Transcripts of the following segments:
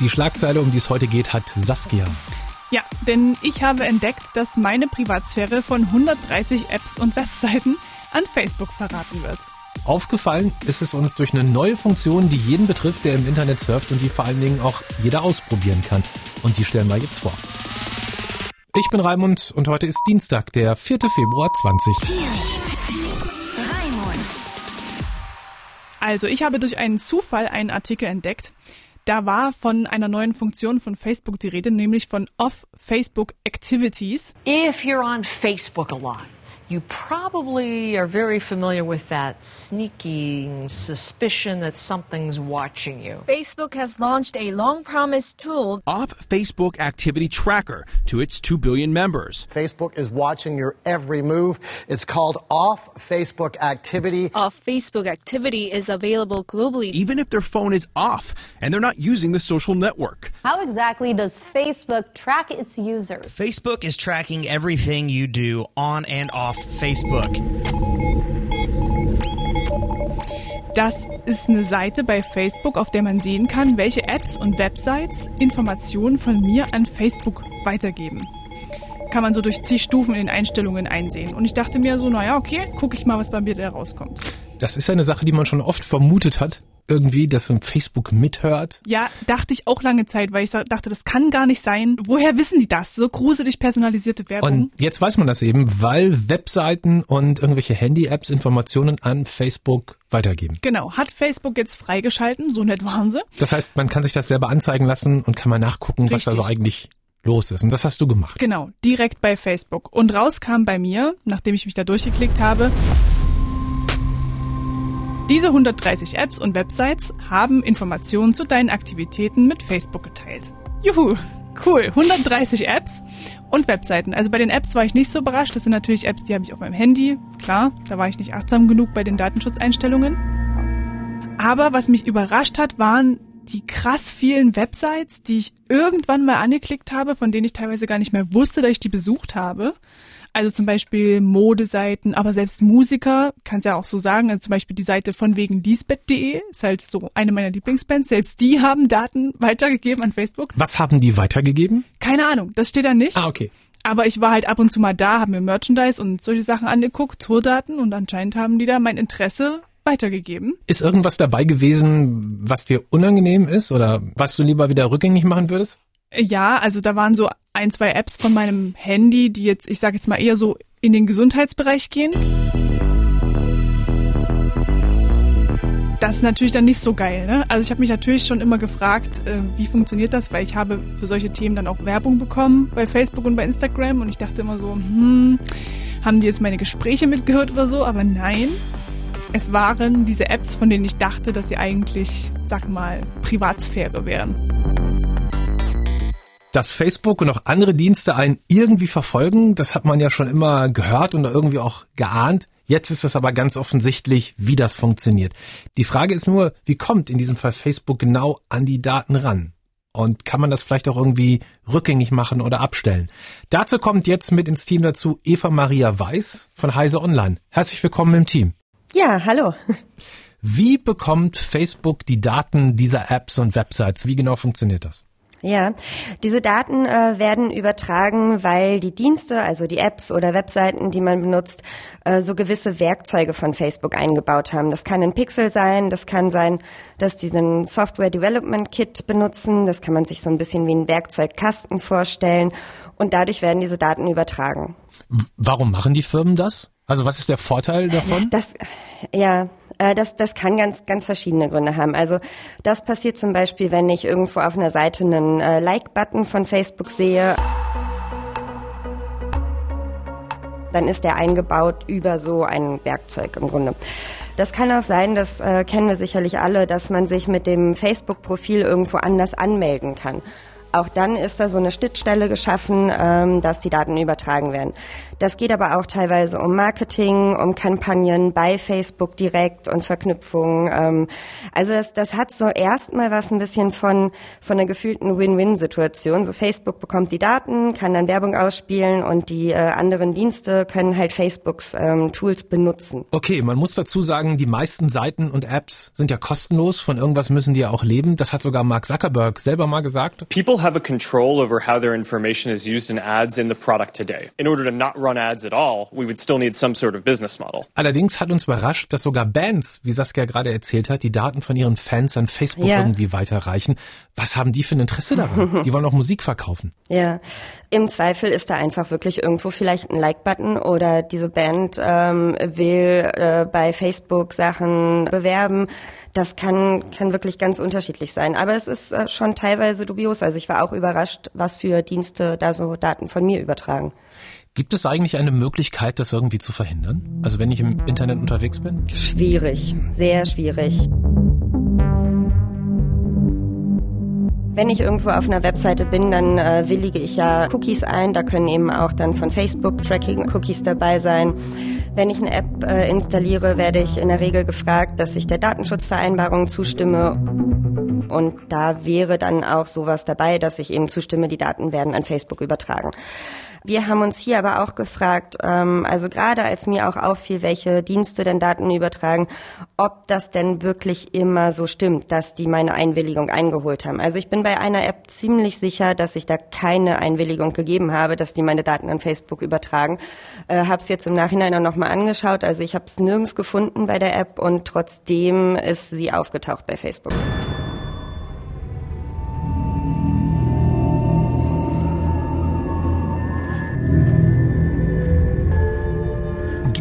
Die Schlagzeile, um die es heute geht, hat Saskia. Ja, denn ich habe entdeckt, dass meine Privatsphäre von 130 Apps und Webseiten an Facebook verraten wird. Aufgefallen ist es uns durch eine neue Funktion, die jeden betrifft, der im Internet surft und die vor allen Dingen auch jeder ausprobieren kann. Und die stellen wir jetzt vor. Ich bin Raimund und heute ist Dienstag, der 4. Februar 20. Also, ich habe durch einen Zufall einen Artikel entdeckt. Da war von einer neuen Funktion von Facebook die Rede, nämlich von Off-Facebook Activities. If you're on Facebook a lot, you probably are very familiar with that sneaking suspicion that something's watching you. Facebook has launched a long promised tool, Off Facebook Activity Tracker, to its 2 billion members. Facebook is watching your every move. It's called Off Facebook Activity. Off Facebook activity is available globally. Even if their phone is off and they're not using the social network. How exactly does Facebook track its users? Facebook is tracking everything you do on and off Facebook. Das ist eine Seite bei Facebook, auf der man sehen kann, welche Apps und Websites Informationen von mir an Facebook weitergeben. Kann man so durch zig Stufen in den Einstellungen einsehen. Und ich dachte mir so, naja, okay, gucke ich mal, was bei mir da rauskommt. Das ist eine Sache, die man schon oft vermutet hat. Irgendwie, dass so Facebook mithört. Ja, dachte ich auch lange Zeit, weil ich dachte, das kann gar nicht sein. Woher wissen die das? So gruselig personalisierte Werbung. Und jetzt weiß man das eben, weil Webseiten und irgendwelche Handy-Apps Informationen an Facebook weitergeben. genau, hat Facebook jetzt freigeschalten, so nett waren sie. Das heißt, man kann sich das selber anzeigen lassen und kann mal nachgucken, was da so Richtig. eigentlich los ist. Und das hast du gemacht. Genau, direkt bei Facebook. Und raus kam bei mir, nachdem ich mich da durchgeklickt habe, diese 130 Apps und Websites haben Informationen zu deinen Aktivitäten mit Facebook geteilt. Juhu, cool. 130 Apps und Webseiten. Also bei den Apps war ich nicht so überrascht. Das sind natürlich Apps, die habe ich auf meinem Handy. Klar, da war ich nicht achtsam genug bei den Datenschutzeinstellungen. Aber was mich überrascht hat, waren die krass vielen Websites, die ich irgendwann mal angeklickt habe, von denen ich teilweise gar nicht mehr wusste, dass ich die besucht habe. Also zum Beispiel Modeseiten, aber selbst Musiker, kann's ja auch so sagen, also zum Beispiel die Seite von wegen Lisbeth.de ist halt so eine meiner Lieblingsbands. Selbst die haben Daten weitergegeben an Facebook. Was haben die weitergegeben? Keine Ahnung, das steht da nicht. Ah, okay. Aber ich war halt ab und zu mal da, habe mir Merchandise und solche Sachen angeguckt, Tourdaten und anscheinend haben die da mein Interesse weitergegeben. Ist irgendwas dabei gewesen, was dir unangenehm ist oder was du lieber wieder rückgängig machen würdest? Ja, also da waren so ein, zwei Apps von meinem Handy, die jetzt, ich sage jetzt mal eher so in den Gesundheitsbereich gehen. Das ist natürlich dann nicht so geil, ne? Also ich habe mich natürlich schon immer gefragt, äh, wie funktioniert das, weil ich habe für solche Themen dann auch Werbung bekommen bei Facebook und bei Instagram und ich dachte immer so, hm, haben die jetzt meine Gespräche mitgehört oder so? Aber nein, es waren diese Apps, von denen ich dachte, dass sie eigentlich, sag mal, Privatsphäre wären. Dass Facebook und auch andere Dienste einen irgendwie verfolgen, das hat man ja schon immer gehört und irgendwie auch geahnt. Jetzt ist es aber ganz offensichtlich, wie das funktioniert. Die Frage ist nur, wie kommt in diesem Fall Facebook genau an die Daten ran? Und kann man das vielleicht auch irgendwie rückgängig machen oder abstellen? Dazu kommt jetzt mit ins Team dazu Eva Maria Weiß von Heise Online. Herzlich willkommen im Team. Ja, hallo. Wie bekommt Facebook die Daten dieser Apps und Websites? Wie genau funktioniert das? Ja, diese Daten äh, werden übertragen, weil die Dienste, also die Apps oder Webseiten, die man benutzt, äh, so gewisse Werkzeuge von Facebook eingebaut haben. Das kann ein Pixel sein, das kann sein, dass die einen Software Development Kit benutzen, das kann man sich so ein bisschen wie ein Werkzeugkasten vorstellen und dadurch werden diese Daten übertragen. Warum machen die Firmen das? Also was ist der Vorteil davon? Das, ja, äh, das, das kann ganz, ganz verschiedene Gründe haben. Also das passiert zum Beispiel, wenn ich irgendwo auf einer Seite einen äh, Like-Button von Facebook sehe. Dann ist der eingebaut über so ein Werkzeug im Grunde. Das kann auch sein, das äh, kennen wir sicherlich alle, dass man sich mit dem Facebook-Profil irgendwo anders anmelden kann. Auch dann ist da so eine Schnittstelle geschaffen, ähm, dass die Daten übertragen werden. Das geht aber auch teilweise um Marketing, um Kampagnen bei Facebook direkt und Verknüpfungen. Ähm, also das, das hat so erstmal was ein bisschen von, von einer gefühlten Win-Win-Situation. So Facebook bekommt die Daten, kann dann Werbung ausspielen und die äh, anderen Dienste können halt Facebooks ähm, Tools benutzen. Okay, man muss dazu sagen, die meisten Seiten und Apps sind ja kostenlos. Von irgendwas müssen die ja auch leben. Das hat sogar Mark Zuckerberg selber mal gesagt. People have a control over how their information is used in ads in the product today. In order to not run ads at all, we would still need some sort of business model. Allerdings hat uns überrascht, dass sogar Bands, wie Saskia gerade erzählt hat, die Daten von ihren Fans an Facebook Ja. irgendwie weiterreichen. Was haben die für ein Interesse daran? die wollen auch Musik verkaufen. Ja, im Zweifel ist da einfach wirklich irgendwo vielleicht ein Like-Button oder diese Band ähm, will äh, bei Facebook Sachen bewerben. Das kann, kann wirklich ganz unterschiedlich sein. Aber es ist äh, schon teilweise dubios. Also ich war auch überrascht, was für Dienste da so Daten von mir übertragen. Gibt es eigentlich eine Möglichkeit, das irgendwie zu verhindern? Also wenn ich im Internet unterwegs bin? Schwierig, sehr schwierig. Wenn ich irgendwo auf einer Webseite bin, dann äh, willige ich ja Cookies ein. Da können eben auch dann von Facebook Tracking-Cookies dabei sein. Wenn ich eine App äh, installiere, werde ich in der Regel gefragt, dass ich der Datenschutzvereinbarung zustimme. Und da wäre dann auch sowas dabei, dass ich eben zustimme, die Daten werden an Facebook übertragen. Wir haben uns hier aber auch gefragt, ähm, also gerade als mir auch auffiel, welche Dienste denn Daten übertragen, ob das denn wirklich immer so stimmt, dass die meine Einwilligung eingeholt haben. Also ich bin bei einer App ziemlich sicher, dass ich da keine Einwilligung gegeben habe, dass die meine Daten an Facebook übertragen. Äh, habe es jetzt im Nachhinein auch nochmal angeschaut. Also ich habe es nirgends gefunden bei der App und trotzdem ist sie aufgetaucht bei Facebook.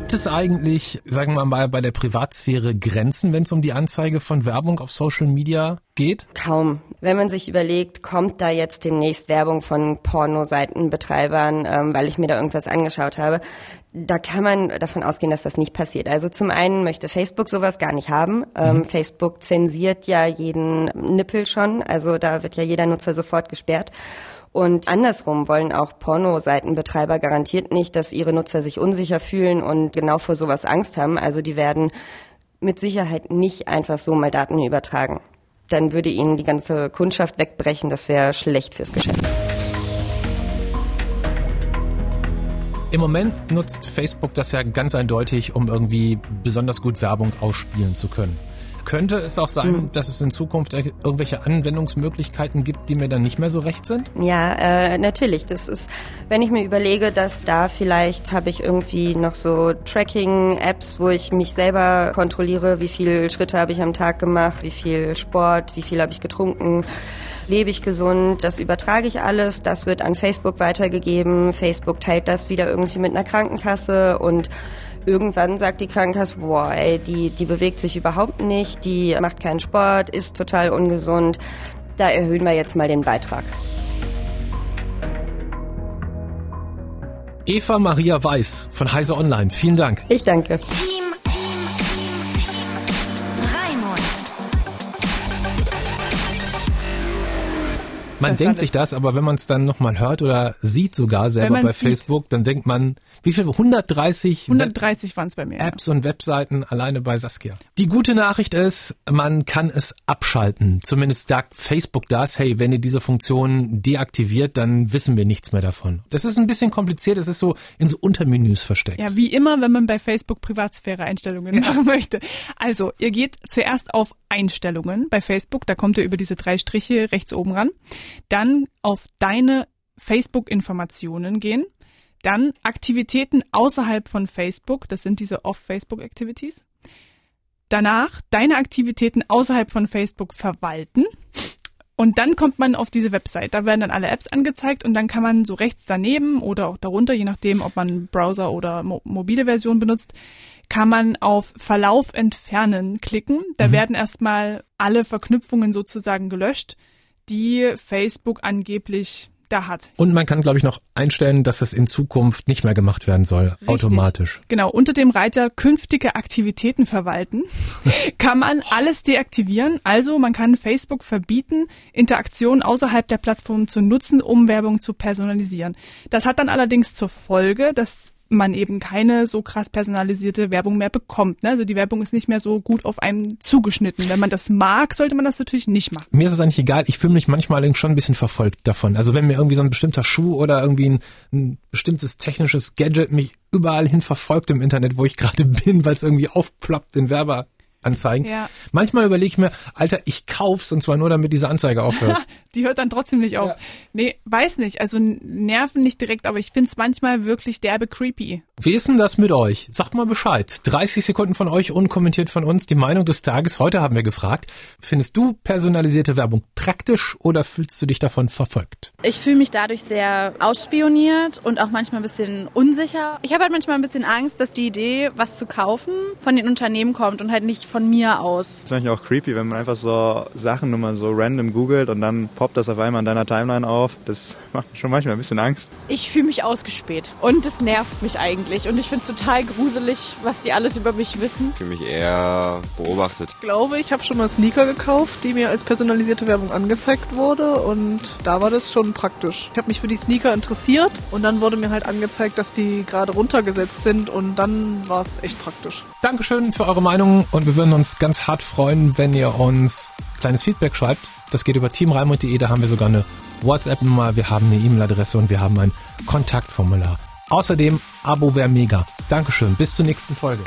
Gibt es eigentlich, sagen wir mal, bei der Privatsphäre Grenzen, wenn es um die Anzeige von Werbung auf Social Media geht? Kaum. Wenn man sich überlegt, kommt da jetzt demnächst Werbung von Pornoseitenbetreibern, ähm, weil ich mir da irgendwas angeschaut habe, da kann man davon ausgehen, dass das nicht passiert. Also zum einen möchte Facebook sowas gar nicht haben. Ähm, Facebook zensiert ja jeden Nippel schon, also da wird ja jeder Nutzer sofort gesperrt. Und andersrum wollen auch Pornoseitenbetreiber garantiert nicht, dass ihre Nutzer sich unsicher fühlen und genau vor sowas Angst haben. Also die werden mit Sicherheit nicht einfach so mal Daten übertragen. Dann würde ihnen die ganze Kundschaft wegbrechen. Das wäre schlecht fürs Geschäft. Im Moment nutzt Facebook das ja ganz eindeutig, um irgendwie besonders gut Werbung ausspielen zu können. Könnte es auch sein, dass es in Zukunft irgendwelche Anwendungsmöglichkeiten gibt, die mir dann nicht mehr so recht sind? Ja, äh, natürlich. Das ist, wenn ich mir überlege, dass da vielleicht habe ich irgendwie noch so Tracking-Apps, wo ich mich selber kontrolliere, wie viele Schritte habe ich am Tag gemacht, wie viel Sport, wie viel habe ich getrunken. Lebe ich gesund, das übertrage ich alles, das wird an Facebook weitergegeben. Facebook teilt das wieder irgendwie mit einer Krankenkasse und irgendwann sagt die Krankenkasse, boah, ey, die, die bewegt sich überhaupt nicht, die macht keinen Sport, ist total ungesund. Da erhöhen wir jetzt mal den Beitrag. Eva Maria Weiß von Heise Online, vielen Dank. Ich danke. Man Das denkt alles. sich das, aber wenn man es dann nochmal hört oder sieht sogar selber bei sieht. Facebook, dann denkt man, wie viel? 130 Web 130 waren es bei mir. ja. Apps und Webseiten alleine bei Saskia. Die gute Nachricht ist, man kann es abschalten. Zumindest sagt Facebook das, hey, wenn ihr diese Funktion deaktiviert, dann wissen wir nichts mehr davon. Das ist ein bisschen kompliziert, es ist so in so Untermenüs versteckt. Ja, wie immer, wenn man bei Facebook Privatsphäre-Einstellungen machen möchte. Also, ihr geht zuerst auf Einstellungen bei Facebook, da kommt ihr über diese drei Striche rechts oben ran. Dann auf deine Facebook-Informationen gehen. Dann Aktivitäten außerhalb von Facebook, das sind diese Off-Facebook-Activities. Danach deine Aktivitäten außerhalb von Facebook verwalten. Und dann kommt man auf diese Website. Da werden dann alle Apps angezeigt und dann kann man so rechts daneben oder auch darunter, je nachdem, ob man Browser oder mo mobile Version benutzt, kann man auf Verlauf entfernen klicken. Da werden erstmal alle Verknüpfungen sozusagen gelöscht, die Facebook angeblich da hat. Und man kann, glaube ich, noch einstellen, dass das in Zukunft nicht mehr gemacht werden soll, automatisch. Genau, unter dem Reiter künftige Aktivitäten verwalten kann man alles deaktivieren. Also man kann Facebook verbieten, Interaktionen außerhalb der Plattform zu nutzen, um Werbung zu personalisieren. Das hat dann allerdings zur Folge, dass man eben keine so krass personalisierte Werbung mehr bekommt. Ne? Also die Werbung ist nicht mehr so gut auf einen zugeschnitten. Wenn man das mag, sollte man das natürlich nicht machen. Mir ist es eigentlich egal, ich fühle mich manchmal schon ein bisschen verfolgt davon. Also wenn mir irgendwie so ein bestimmter Schuh oder irgendwie ein, ein bestimmtes technisches Gadget mich überall hin verfolgt im Internet, wo ich gerade bin, weil es irgendwie aufploppt in Werber Anzeigen. Ja. Manchmal überlege ich mir, Alter, ich kauf's und zwar nur, damit diese Anzeige aufhört. die hört dann trotzdem nicht auf. Ja. Nee, weiß nicht. Also nerven nicht direkt, aber ich find's manchmal wirklich derbe creepy. Wie ist denn das mit euch? Sagt mal Bescheid. 30 Sekunden von euch unkommentiert von uns. Die Meinung des Tages. Heute haben wir gefragt, findest du personalisierte Werbung praktisch oder fühlst du dich davon verfolgt? Ich fühle mich dadurch sehr ausspioniert und auch manchmal ein bisschen unsicher. Ich habe halt manchmal ein bisschen Angst, dass die Idee, was zu kaufen, von den Unternehmen kommt und halt nicht von mir aus. Das ist manchmal auch creepy, wenn man einfach so Sachen nur mal so random googelt und dann poppt das auf einmal in deiner Timeline auf. Das macht schon manchmal ein bisschen Angst. Ich fühle mich ausgespäht und es nervt mich eigentlich und ich finde es total gruselig, was die alles über mich wissen. Ich fühle mich eher beobachtet. Ich glaube, ich habe schon mal Sneaker gekauft, die mir als personalisierte Werbung angezeigt wurde und da war das schon praktisch. Ich habe mich für die Sneaker interessiert und dann wurde mir halt angezeigt, dass die gerade runtergesetzt sind und dann war es echt praktisch. Dankeschön für eure Meinung und wir würden uns ganz hart freuen, wenn ihr uns kleines Feedback schreibt. Das geht über teamreimund.de, da haben wir sogar eine WhatsApp-Nummer, wir haben eine E-Mail-Adresse und wir haben ein Kontaktformular. Außerdem, Abo wäre mega. Dankeschön, bis zur nächsten Folge.